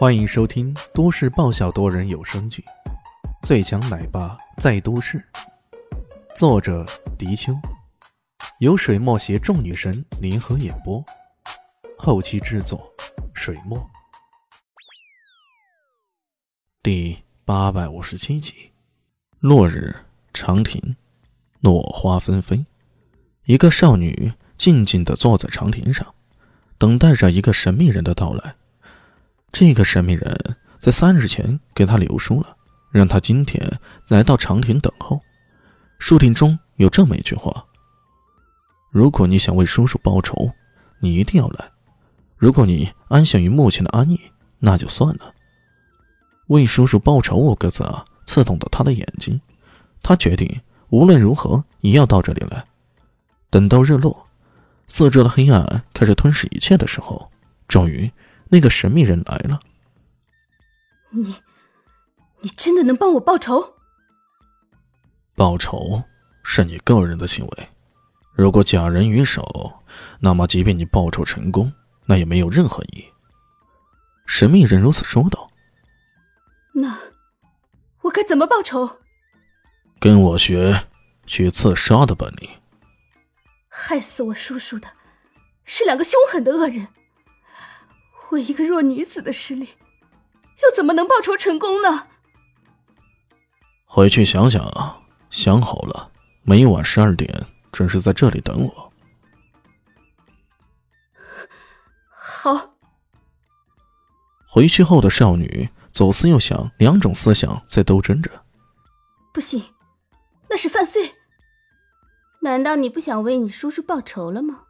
欢迎收听都市爆笑多人有声剧《最强奶爸在都市》，作者：迪秋，由水墨携众女神联合演播，后期制作：水墨。第八百五十七集，落日长亭，落花纷飞，一个少女静静的坐在长亭上，等待着一个神秘人的到来。这个神秘人在三日前给他留书了，让他今天来到长亭等候。书亭中有这么一句话：“如果你想为叔叔报仇，你一定要来；如果你安享于目前的安逸，那就算了。”为叔叔报仇五个字啊，刺痛到他的眼睛。他决定无论如何也要到这里来。等到日落，四周的黑暗开始吞噬一切的时候，终于。那个神秘人来了。你，你真的能帮我报仇？报仇是你个人的行为，如果假人于手，那么即便你报仇成功，那也没有任何意义。神秘人如此说道。那我该怎么报仇？跟我学，去刺杀的本领。害死我叔叔的，是两个凶狠的恶人。我一个弱女子的实力，又怎么能报仇成功呢？回去想想啊，想好了，每晚十二点准时在这里等我。好。回去后的少女左思右想，两种思想在斗争着。不行，那是犯罪。难道你不想为你叔叔报仇了吗？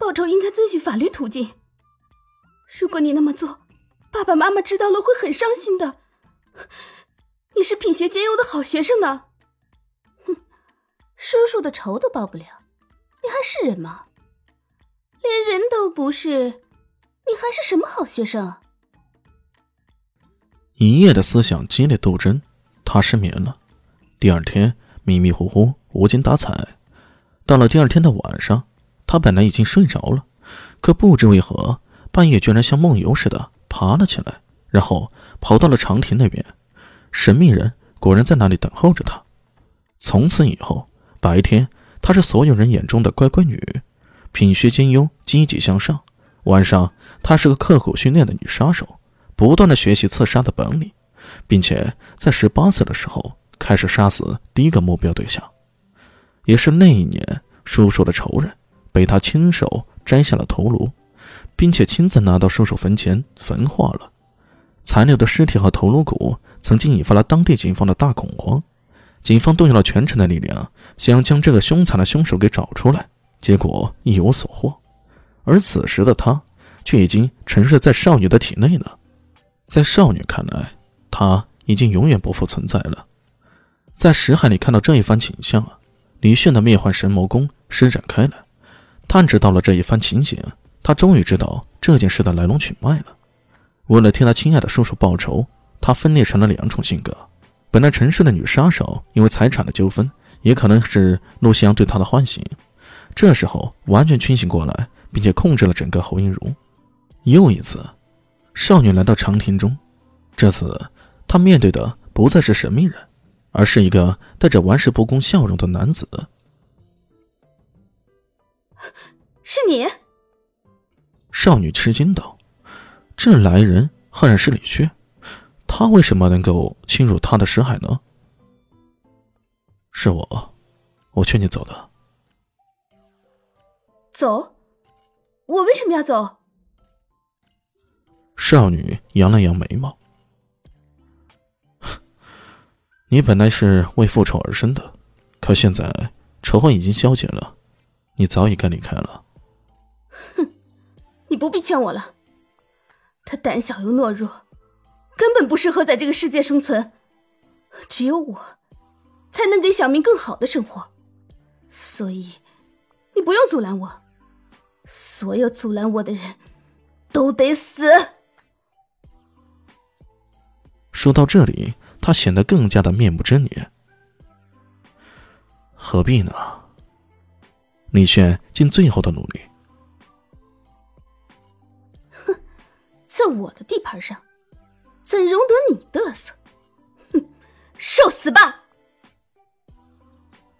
报仇应该遵循法律途径。如果你那么做，爸爸妈妈知道了会很伤心的。你是品学兼优的好学生呢。哼，叔叔的仇都报不了，你还是人吗？连人都不是，你还是什么好学生？一夜的思想激烈斗争，他失眠了。第二天迷迷糊糊，无精打采。到了第二天的晚上。他本来已经睡着了，可不知为何，半夜居然像梦游似的爬了起来，然后跑到了长亭那边。神秘人果然在那里等候着他。从此以后，白天她是所有人眼中的乖乖女，品学兼优，积极向上；晚上，她是个刻苦训练的女杀手，不断的学习刺杀的本领，并且在十八岁的时候开始杀死第一个目标对象，也是那一年叔叔的仇人。被他亲手摘下了头颅，并且亲自拿到叔叔坟前焚化了。残留的尸体和头颅骨曾经引发了当地警方的大恐慌，警方动用了全城的力量，想要将这个凶残的凶手给找出来，结果一无所获。而此时的他，却已经沉睡在少女的体内了。在少女看来，他已经永远不复存在了。在石海里看到这一番景象，李炫的灭幻神魔功施展开来。探知到了这一番情形，他终于知道这件事的来龙去脉了。为了替他亲爱的叔叔报仇，他分裂成了两种性格。本来沉睡的女杀手，因为财产的纠纷，也可能是陆夕阳对她的唤醒，这时候完全清醒过来，并且控制了整个侯英如。又一次，少女来到长亭中，这次她面对的不再是神秘人，而是一个带着玩世不恭笑容的男子。是你，少女吃惊道：“这来人赫然是李炫，他为什么能够侵入他的识海呢？”是我，我劝你走的。走？我为什么要走？少女扬了扬眉毛：“ 你本来是为复仇而生的，可现在仇恨已经消解了，你早已该离开了。”哼你不必劝我了，他胆小又懦弱，根本不适合在这个世界生存。只有我，才能给小明更好的生活。所以，你不用阻拦我。所有阻拦我的人，都得死。说到这里，他显得更加的面目狰狞。何必呢？李炫尽最后的努力。哼在我的地盘上，怎容得你嘚瑟？哼，受死吧！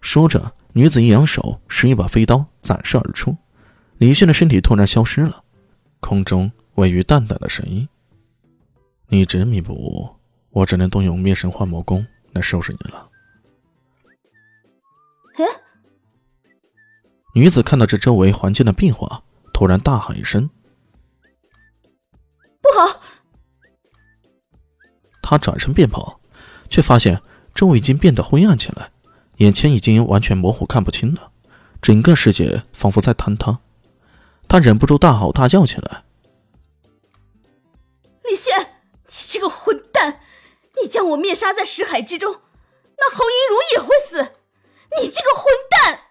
说着，女子一扬手，使一把飞刀斩射而出。李炫的身体突然消失了，空中位于淡淡的声音：“你执迷不悟，我只能动用灭神幻魔功来收拾你了。”哎，女子看到这周围环境的变化，突然大喊一声：“不好！”她转身便跑，却发现周围已经变得灰暗起来，眼前已经完全模糊，看不清了，整个世界仿佛在坍塌。她忍不住大吼大叫起来：“李轩，你这个混蛋！你将我灭杀在石海之中，那侯银如也会死！”你这个混蛋！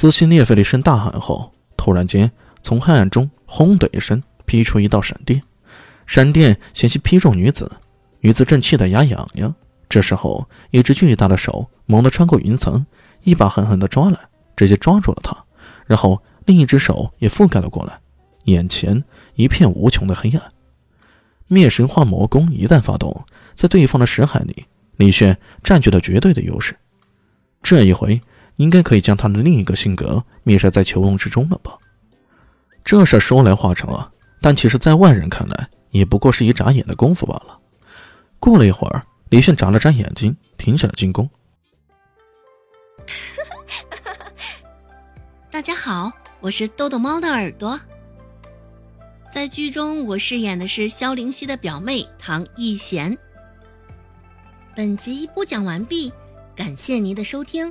撕心裂肺的一声大喊后，突然间从黑暗中轰的一声劈出一道闪电，闪电险些劈中女子。女子正气得牙痒痒，这时候一只巨大的手猛地穿过云层，一把狠狠地抓来，直接抓住了她。然后另一只手也覆盖了过来，眼前一片无穷的黑暗。灭神化魔功一旦发动，在对方的识海里。李炫占据了绝对的优势，这一回应该可以将他的另一个性格灭杀在囚笼之中了吧？这事说来话长啊，但其实，在外人看来，也不过是一眨眼的功夫罢了。过了一会儿，李炫眨了眨眼睛，停止了进攻。大家好，我是豆豆猫的耳朵。在剧中，我饰演的是萧灵溪的表妹唐艺贤。本集播讲完毕，感谢您的收听。